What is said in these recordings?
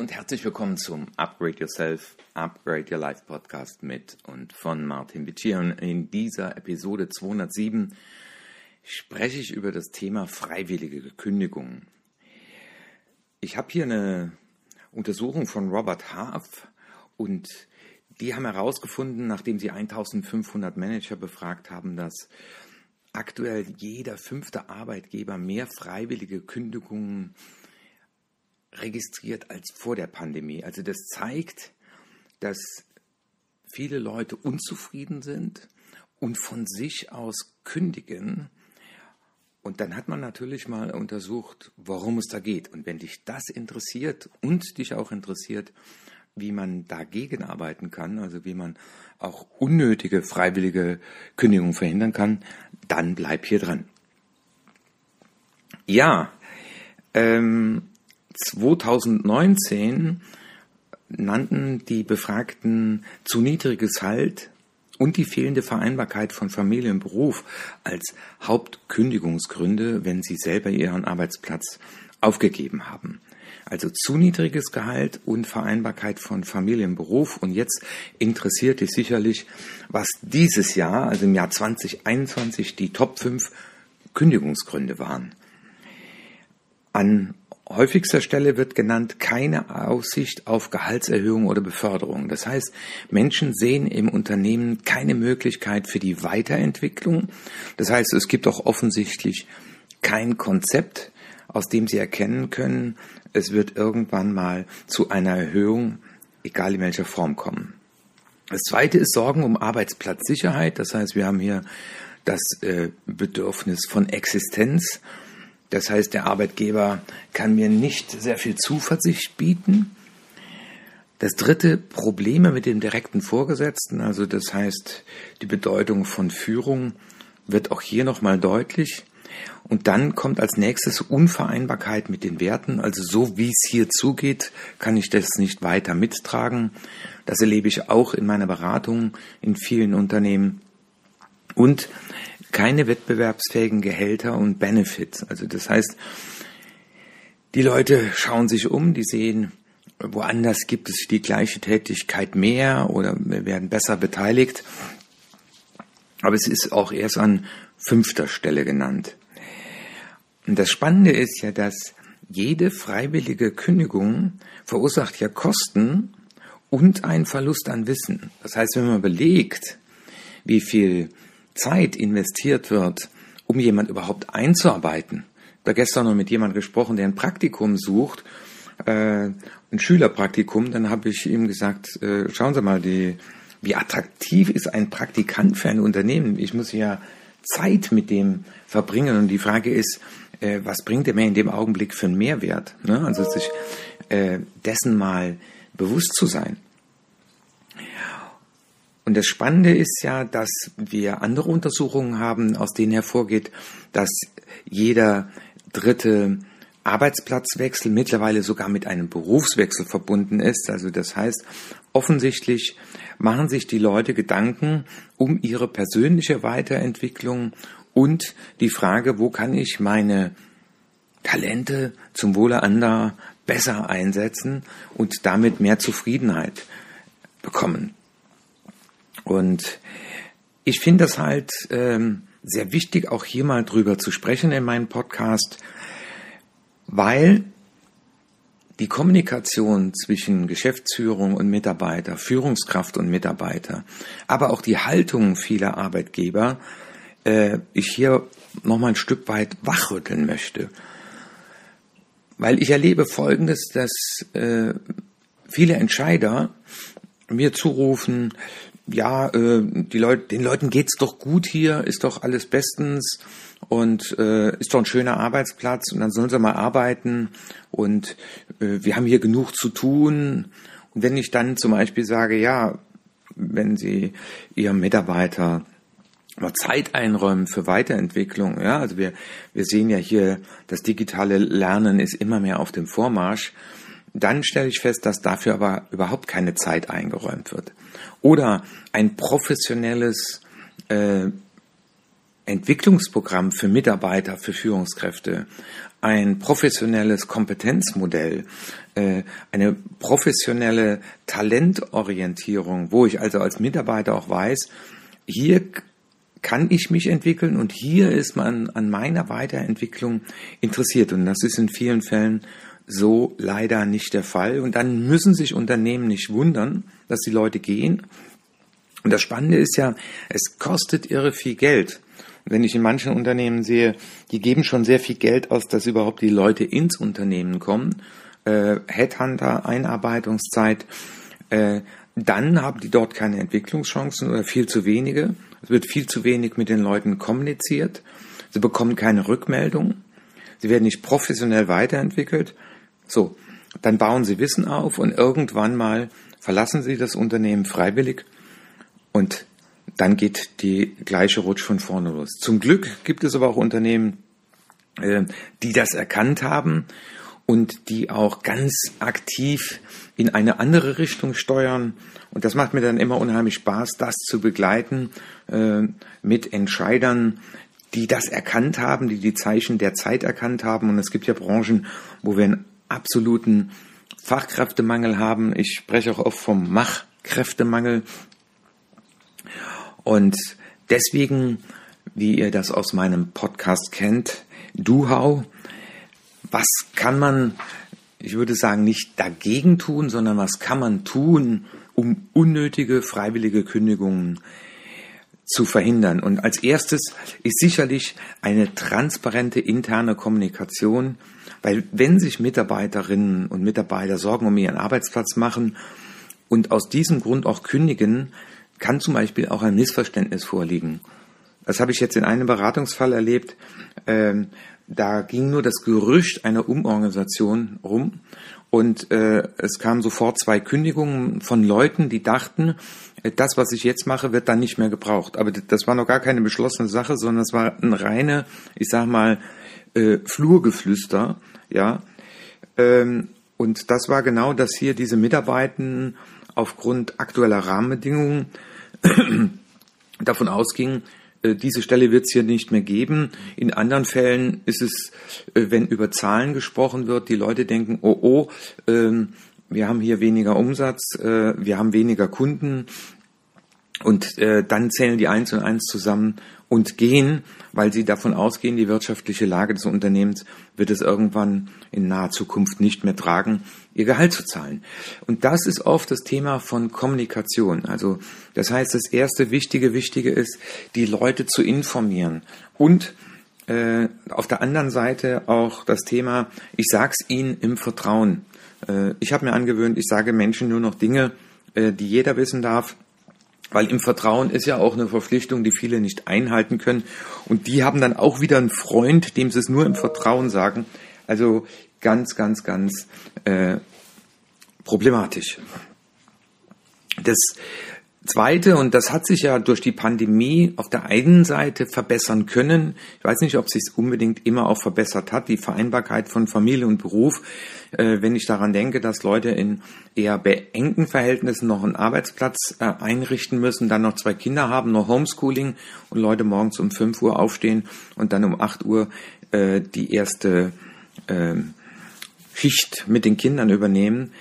Und herzlich willkommen zum Upgrade Yourself, Upgrade Your Life Podcast mit und von Martin Vici. Und in dieser Episode 207 spreche ich über das Thema freiwillige Kündigungen. Ich habe hier eine Untersuchung von Robert Half und die haben herausgefunden, nachdem sie 1500 Manager befragt haben, dass aktuell jeder fünfte Arbeitgeber mehr freiwillige Kündigungen registriert als vor der Pandemie. Also das zeigt, dass viele Leute unzufrieden sind und von sich aus kündigen. Und dann hat man natürlich mal untersucht, warum es da geht. Und wenn dich das interessiert und dich auch interessiert, wie man dagegen arbeiten kann, also wie man auch unnötige freiwillige Kündigungen verhindern kann, dann bleib hier dran. Ja, ähm, 2019 nannten die Befragten zu niedriges Halt und die fehlende Vereinbarkeit von Familie und Beruf als Hauptkündigungsgründe, wenn sie selber ihren Arbeitsplatz aufgegeben haben. Also zu niedriges Gehalt und Vereinbarkeit von Familie und Beruf. Und jetzt interessiert dich sicherlich, was dieses Jahr, also im Jahr 2021, die Top 5 Kündigungsgründe waren. An häufigster Stelle wird genannt keine Aussicht auf Gehaltserhöhung oder Beförderung. Das heißt, Menschen sehen im Unternehmen keine Möglichkeit für die Weiterentwicklung. Das heißt, es gibt auch offensichtlich kein Konzept, aus dem sie erkennen können, es wird irgendwann mal zu einer Erhöhung, egal in welcher Form kommen. Das zweite ist Sorgen um Arbeitsplatzsicherheit. Das heißt, wir haben hier das äh, Bedürfnis von Existenz das heißt, der Arbeitgeber kann mir nicht sehr viel Zuversicht bieten. Das dritte, Probleme mit dem direkten Vorgesetzten, also das heißt, die Bedeutung von Führung wird auch hier nochmal deutlich. Und dann kommt als nächstes Unvereinbarkeit mit den Werten. Also so wie es hier zugeht, kann ich das nicht weiter mittragen. Das erlebe ich auch in meiner Beratung in vielen Unternehmen. Und keine wettbewerbsfähigen Gehälter und Benefits. Also das heißt, die Leute schauen sich um, die sehen, woanders gibt es die gleiche Tätigkeit mehr oder werden besser beteiligt. Aber es ist auch erst an fünfter Stelle genannt. Und das Spannende ist ja, dass jede freiwillige Kündigung verursacht ja Kosten und einen Verlust an Wissen. Das heißt, wenn man überlegt, wie viel Zeit investiert wird, um jemand überhaupt einzuarbeiten. Ich habe gestern noch mit jemandem gesprochen, der ein Praktikum sucht, äh, ein Schülerpraktikum. Dann habe ich ihm gesagt, äh, schauen Sie mal, die, wie attraktiv ist ein Praktikant für ein Unternehmen? Ich muss ja Zeit mit dem verbringen. Und die Frage ist, äh, was bringt er mir in dem Augenblick für einen Mehrwert? Ne? Also sich äh, dessen mal bewusst zu sein. Und das Spannende ist ja, dass wir andere Untersuchungen haben, aus denen hervorgeht, dass jeder dritte Arbeitsplatzwechsel mittlerweile sogar mit einem Berufswechsel verbunden ist. Also das heißt, offensichtlich machen sich die Leute Gedanken um ihre persönliche Weiterentwicklung und die Frage, wo kann ich meine Talente zum Wohle anderer besser einsetzen und damit mehr Zufriedenheit bekommen. Und ich finde das halt ähm, sehr wichtig, auch hier mal drüber zu sprechen in meinem Podcast, weil die Kommunikation zwischen Geschäftsführung und Mitarbeiter, Führungskraft und Mitarbeiter, aber auch die Haltung vieler Arbeitgeber, äh, ich hier nochmal ein Stück weit wachrütteln möchte. Weil ich erlebe Folgendes, dass äh, viele Entscheider mir zurufen, ja, äh, die Leute, den Leuten geht's doch gut hier, ist doch alles bestens und äh, ist doch ein schöner Arbeitsplatz und dann sollen sie mal arbeiten und äh, wir haben hier genug zu tun. Und wenn ich dann zum Beispiel sage, ja, wenn Sie Ihrem Mitarbeiter mal Zeit einräumen für Weiterentwicklung, ja, also wir, wir sehen ja hier, das digitale Lernen ist immer mehr auf dem Vormarsch dann stelle ich fest, dass dafür aber überhaupt keine Zeit eingeräumt wird. Oder ein professionelles äh, Entwicklungsprogramm für Mitarbeiter, für Führungskräfte ein professionelles Kompetenzmodell, äh, eine professionelle Talentorientierung, wo ich also als Mitarbeiter auch weiß, hier kann ich mich entwickeln und hier ist man an meiner Weiterentwicklung interessiert. Und das ist in vielen Fällen so leider nicht der Fall. Und dann müssen sich Unternehmen nicht wundern, dass die Leute gehen. Und das Spannende ist ja, es kostet irre viel Geld. wenn ich in manchen Unternehmen sehe, die geben schon sehr viel Geld aus, dass überhaupt die Leute ins Unternehmen kommen. Äh, Headhunter, Einarbeitungszeit. Äh, dann haben die dort keine Entwicklungschancen oder viel zu wenige. Es wird viel zu wenig mit den Leuten kommuniziert. Sie bekommen keine Rückmeldung. Sie werden nicht professionell weiterentwickelt. So, dann bauen sie Wissen auf und irgendwann mal verlassen sie das Unternehmen freiwillig und dann geht die gleiche Rutsch von vorne los. Zum Glück gibt es aber auch Unternehmen, äh, die das erkannt haben und die auch ganz aktiv in eine andere Richtung steuern. Und das macht mir dann immer unheimlich Spaß, das zu begleiten äh, mit Entscheidern, die das erkannt haben, die die Zeichen der Zeit erkannt haben. Und es gibt ja Branchen, wo wir einen absoluten Fachkräftemangel haben. Ich spreche auch oft vom Machkräftemangel. Und deswegen, wie ihr das aus meinem Podcast kennt, Duhau, was kann man, ich würde sagen, nicht dagegen tun, sondern was kann man tun, um unnötige freiwillige Kündigungen zu verhindern. Und als erstes ist sicherlich eine transparente interne Kommunikation, weil wenn sich Mitarbeiterinnen und Mitarbeiter Sorgen um ihren Arbeitsplatz machen und aus diesem Grund auch kündigen, kann zum Beispiel auch ein Missverständnis vorliegen. Das habe ich jetzt in einem Beratungsfall erlebt. Ähm, da ging nur das Gerücht einer Umorganisation rum und äh, es kamen sofort zwei Kündigungen von Leuten, die dachten, das, was ich jetzt mache, wird dann nicht mehr gebraucht. Aber das war noch gar keine beschlossene Sache, sondern es war ein reine, ich sag mal, äh, Flurgeflüster, ja. Ähm, und das war genau, dass hier diese Mitarbeitenden aufgrund aktueller Rahmenbedingungen davon ausgingen, äh, diese Stelle wird es hier nicht mehr geben. In anderen Fällen ist es, äh, wenn über Zahlen gesprochen wird, die Leute denken, oh oh, ähm, wir haben hier weniger Umsatz, äh, wir haben weniger Kunden und dann zählen die eins und eins zusammen und gehen, weil sie davon ausgehen, die wirtschaftliche Lage des Unternehmens wird es irgendwann in naher Zukunft nicht mehr tragen, ihr Gehalt zu zahlen. Und das ist oft das Thema von Kommunikation. Also das heißt, das erste wichtige, wichtige ist, die Leute zu informieren und äh, auf der anderen Seite auch das Thema, ich sag's ihnen im Vertrauen. Äh, ich habe mir angewöhnt, ich sage Menschen nur noch Dinge, äh, die jeder wissen darf weil im Vertrauen ist ja auch eine Verpflichtung, die viele nicht einhalten können. Und die haben dann auch wieder einen Freund, dem sie es nur im Vertrauen sagen. Also ganz, ganz, ganz äh, problematisch. Das Zweite, und das hat sich ja durch die Pandemie auf der einen Seite verbessern können. Ich weiß nicht, ob es unbedingt immer auch verbessert hat, die Vereinbarkeit von Familie und Beruf. Äh, wenn ich daran denke, dass Leute in eher beengten Verhältnissen noch einen Arbeitsplatz äh, einrichten müssen, dann noch zwei Kinder haben, noch Homeschooling und Leute morgens um 5 Uhr aufstehen und dann um 8 Uhr äh, die erste äh, Schicht mit den Kindern übernehmen.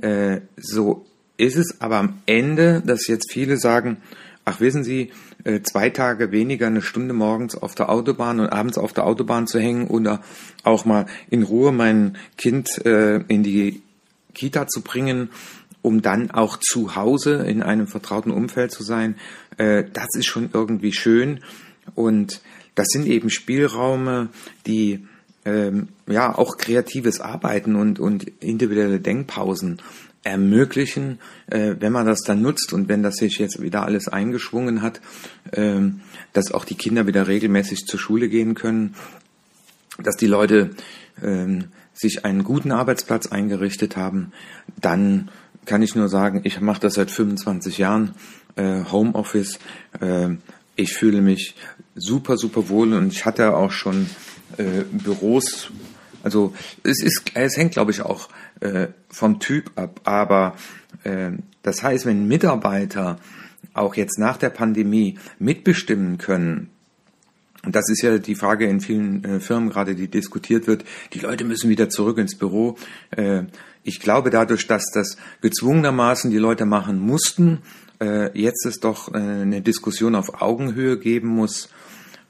Äh, so ist es aber am Ende, dass jetzt viele sagen, ach wissen Sie, äh, zwei Tage weniger eine Stunde morgens auf der Autobahn und abends auf der Autobahn zu hängen oder auch mal in Ruhe mein Kind äh, in die Kita zu bringen, um dann auch zu Hause in einem vertrauten Umfeld zu sein, äh, das ist schon irgendwie schön. Und das sind eben Spielraume, die ähm, ja auch kreatives Arbeiten und, und individuelle Denkpausen ermöglichen, äh, wenn man das dann nutzt und wenn das sich jetzt wieder alles eingeschwungen hat, äh, dass auch die Kinder wieder regelmäßig zur Schule gehen können, dass die Leute äh, sich einen guten Arbeitsplatz eingerichtet haben, dann kann ich nur sagen, ich mache das seit 25 Jahren, äh, Homeoffice. Äh, ich fühle mich super, super wohl und ich hatte auch schon äh, Büros. Also es ist, es hängt, glaube ich, auch äh, vom Typ ab. Aber äh, das heißt, wenn Mitarbeiter auch jetzt nach der Pandemie mitbestimmen können, Und das ist ja die Frage in vielen äh, Firmen gerade, die diskutiert wird. Die Leute müssen wieder zurück ins Büro. Äh, ich glaube dadurch, dass das gezwungenermaßen die Leute machen mussten, äh, jetzt es doch äh, eine Diskussion auf Augenhöhe geben muss,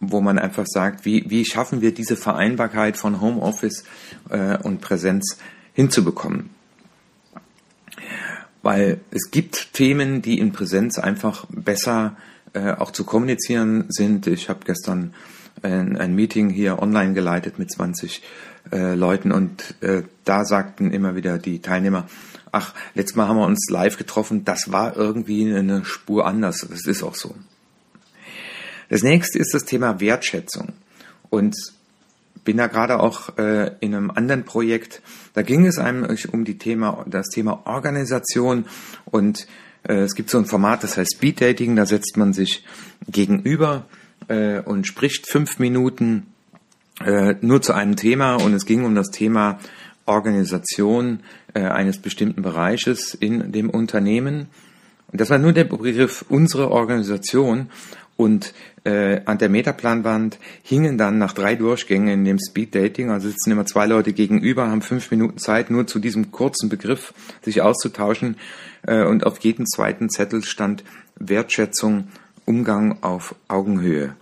wo man einfach sagt, wie, wie schaffen wir diese Vereinbarkeit von Homeoffice äh, und Präsenz hinzubekommen. Weil es gibt Themen, die in Präsenz einfach besser äh, auch zu kommunizieren sind. Ich habe gestern ein, ein, Meeting hier online geleitet mit 20 äh, Leuten und äh, da sagten immer wieder die Teilnehmer, ach, letztes Mal haben wir uns live getroffen, das war irgendwie eine Spur anders. Das ist auch so. Das nächste ist das Thema Wertschätzung. Und bin da gerade auch äh, in einem anderen Projekt. Da ging es eigentlich um die Thema, das Thema Organisation und äh, es gibt so ein Format, das heißt Speed Dating. Da setzt man sich gegenüber äh, und spricht fünf Minuten äh, nur zu einem Thema und es ging um das Thema Organisation äh, eines bestimmten Bereiches in dem Unternehmen. Und das war nur der Begriff unsere Organisation. Und äh, an der Metaplanwand hingen dann nach drei Durchgängen in dem Speed Dating, also sitzen immer zwei Leute gegenüber, haben fünf Minuten Zeit, nur zu diesem kurzen Begriff sich auszutauschen. Äh, und auf jedem zweiten Zettel stand Wertschätzung, Umgang auf Augenhöhe.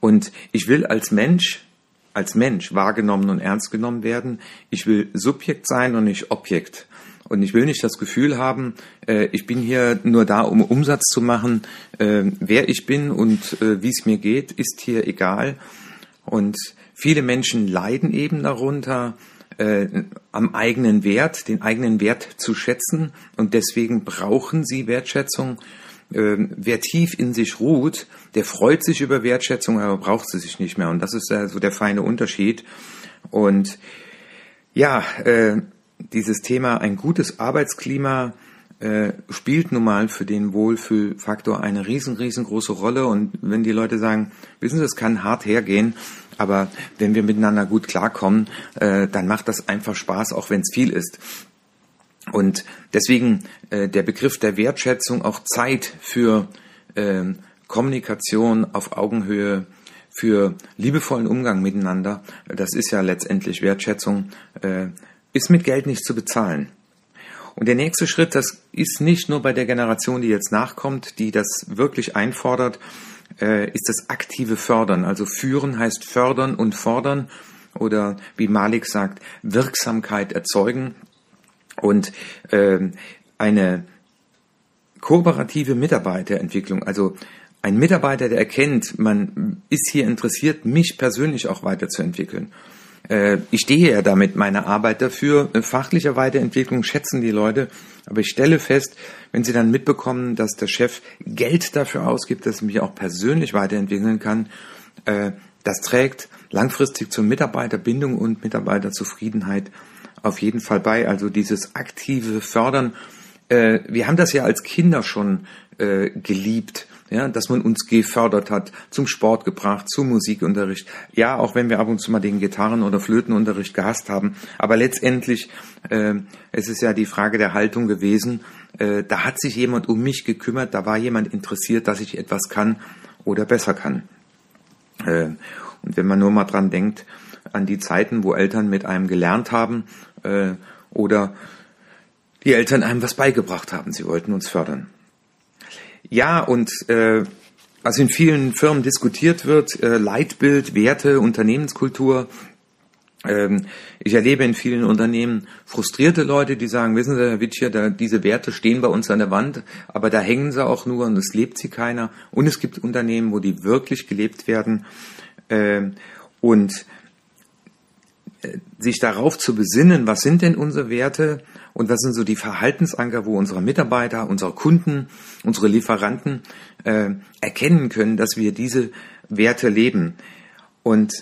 Und ich will als Mensch, als Mensch wahrgenommen und ernst genommen werden. Ich will Subjekt sein und nicht Objekt. Und ich will nicht das Gefühl haben, äh, ich bin hier nur da, um Umsatz zu machen. Äh, wer ich bin und äh, wie es mir geht, ist hier egal. Und viele Menschen leiden eben darunter, äh, am eigenen Wert, den eigenen Wert zu schätzen. Und deswegen brauchen sie Wertschätzung äh, wer tief in sich ruht, der freut sich über Wertschätzung, aber braucht sie sich nicht mehr. Und das ist ja so der feine Unterschied. Und ja, äh, dieses Thema ein gutes Arbeitsklima äh, spielt nun mal für den Wohlfühlfaktor eine riesen, riesengroße Rolle. Und wenn die Leute sagen, wissen Sie, es kann hart hergehen, aber wenn wir miteinander gut klarkommen, äh, dann macht das einfach Spaß, auch wenn es viel ist. Und deswegen äh, der Begriff der Wertschätzung auch Zeit für äh, Kommunikation auf Augenhöhe, für liebevollen Umgang miteinander, das ist ja letztendlich Wertschätzung, äh, ist mit Geld nicht zu bezahlen. Und der nächste Schritt, das ist nicht nur bei der Generation, die jetzt nachkommt, die das wirklich einfordert, äh, ist das aktive Fördern. Also führen heißt fördern und fordern oder wie Malik sagt, Wirksamkeit erzeugen. Und ähm, eine kooperative Mitarbeiterentwicklung, also ein Mitarbeiter, der erkennt, man ist hier interessiert, mich persönlich auch weiterzuentwickeln. Äh, ich stehe ja damit meiner Arbeit dafür. Fachliche Weiterentwicklung schätzen die Leute. Aber ich stelle fest, wenn sie dann mitbekommen, dass der Chef Geld dafür ausgibt, dass ich mich auch persönlich weiterentwickeln kann, äh, das trägt langfristig zur Mitarbeiterbindung und Mitarbeiterzufriedenheit auf jeden Fall bei. Also dieses aktive Fördern. Äh, wir haben das ja als Kinder schon äh, geliebt, ja, dass man uns gefördert hat, zum Sport gebracht, zum Musikunterricht. Ja, auch wenn wir ab und zu mal den Gitarren- oder Flötenunterricht gehasst haben. Aber letztendlich, äh, es ist ja die Frage der Haltung gewesen. Äh, da hat sich jemand um mich gekümmert, da war jemand interessiert, dass ich etwas kann oder besser kann. Äh, und wenn man nur mal dran denkt, an die Zeiten, wo Eltern mit einem gelernt haben äh, oder die Eltern einem was beigebracht haben. Sie wollten uns fördern. Ja, und äh, was in vielen Firmen diskutiert wird, äh, Leitbild, Werte, Unternehmenskultur. Ähm, ich erlebe in vielen Unternehmen frustrierte Leute, die sagen, wissen Sie, Herr Witscher, da, diese Werte stehen bei uns an der Wand, aber da hängen sie auch nur und es lebt sie keiner. Und es gibt Unternehmen, wo die wirklich gelebt werden. Äh, und sich darauf zu besinnen, was sind denn unsere Werte und was sind so die Verhaltensanker, wo unsere Mitarbeiter, unsere Kunden, unsere Lieferanten äh, erkennen können, dass wir diese Werte leben. Und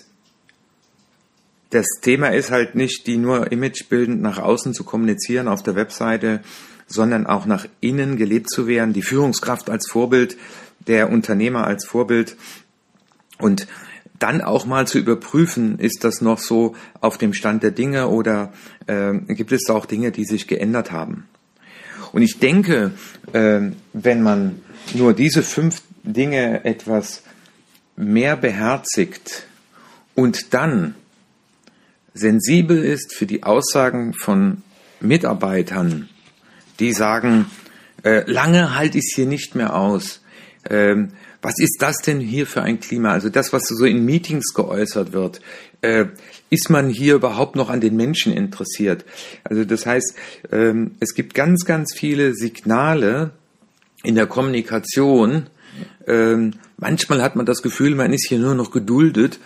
das Thema ist halt nicht, die nur imagebildend nach außen zu kommunizieren auf der Webseite, sondern auch nach innen gelebt zu werden, die Führungskraft als Vorbild, der Unternehmer als Vorbild. Und dann auch mal zu überprüfen, ist das noch so auf dem Stand der Dinge oder äh, gibt es auch Dinge, die sich geändert haben. Und ich denke, äh, wenn man nur diese fünf Dinge etwas mehr beherzigt und dann sensibel ist für die Aussagen von Mitarbeitern, die sagen, äh, lange halte ich es hier nicht mehr aus. Ähm, was ist das denn hier für ein Klima? Also das, was so in Meetings geäußert wird, äh, ist man hier überhaupt noch an den Menschen interessiert? Also das heißt, ähm, es gibt ganz, ganz viele Signale in der Kommunikation. Ähm, manchmal hat man das Gefühl, man ist hier nur noch geduldet.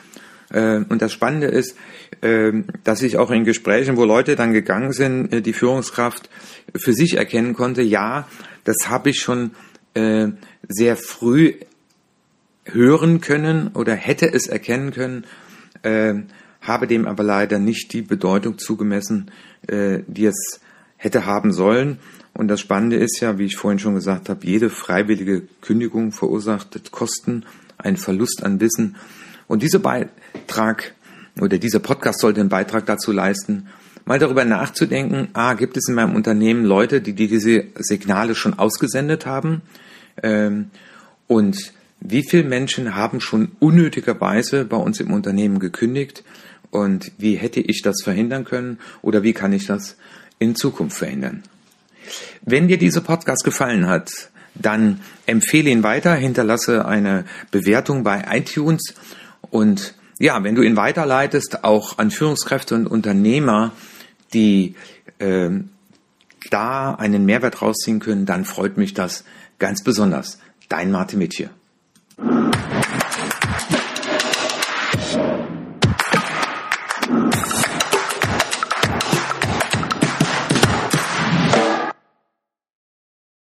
Äh, und das Spannende ist, äh, dass ich auch in Gesprächen, wo Leute dann gegangen sind, äh, die Führungskraft für sich erkennen konnte, ja, das habe ich schon äh, sehr früh hören können oder hätte es erkennen können, äh, habe dem aber leider nicht die Bedeutung zugemessen, äh, die es hätte haben sollen. Und das Spannende ist ja, wie ich vorhin schon gesagt habe, jede freiwillige Kündigung verursacht Kosten, einen Verlust an Wissen. Und dieser Beitrag oder dieser Podcast sollte einen Beitrag dazu leisten, mal darüber nachzudenken, ah, gibt es in meinem Unternehmen Leute, die diese Signale schon ausgesendet haben? Ähm, und wie viele Menschen haben schon unnötigerweise bei uns im Unternehmen gekündigt und wie hätte ich das verhindern können oder wie kann ich das in Zukunft verhindern? Wenn dir dieser Podcast gefallen hat, dann empfehle ihn weiter, hinterlasse eine Bewertung bei iTunes und ja, wenn du ihn weiterleitest, auch an Führungskräfte und Unternehmer, die äh, da einen Mehrwert rausziehen können, dann freut mich das ganz besonders. Dein Martin Mitchell.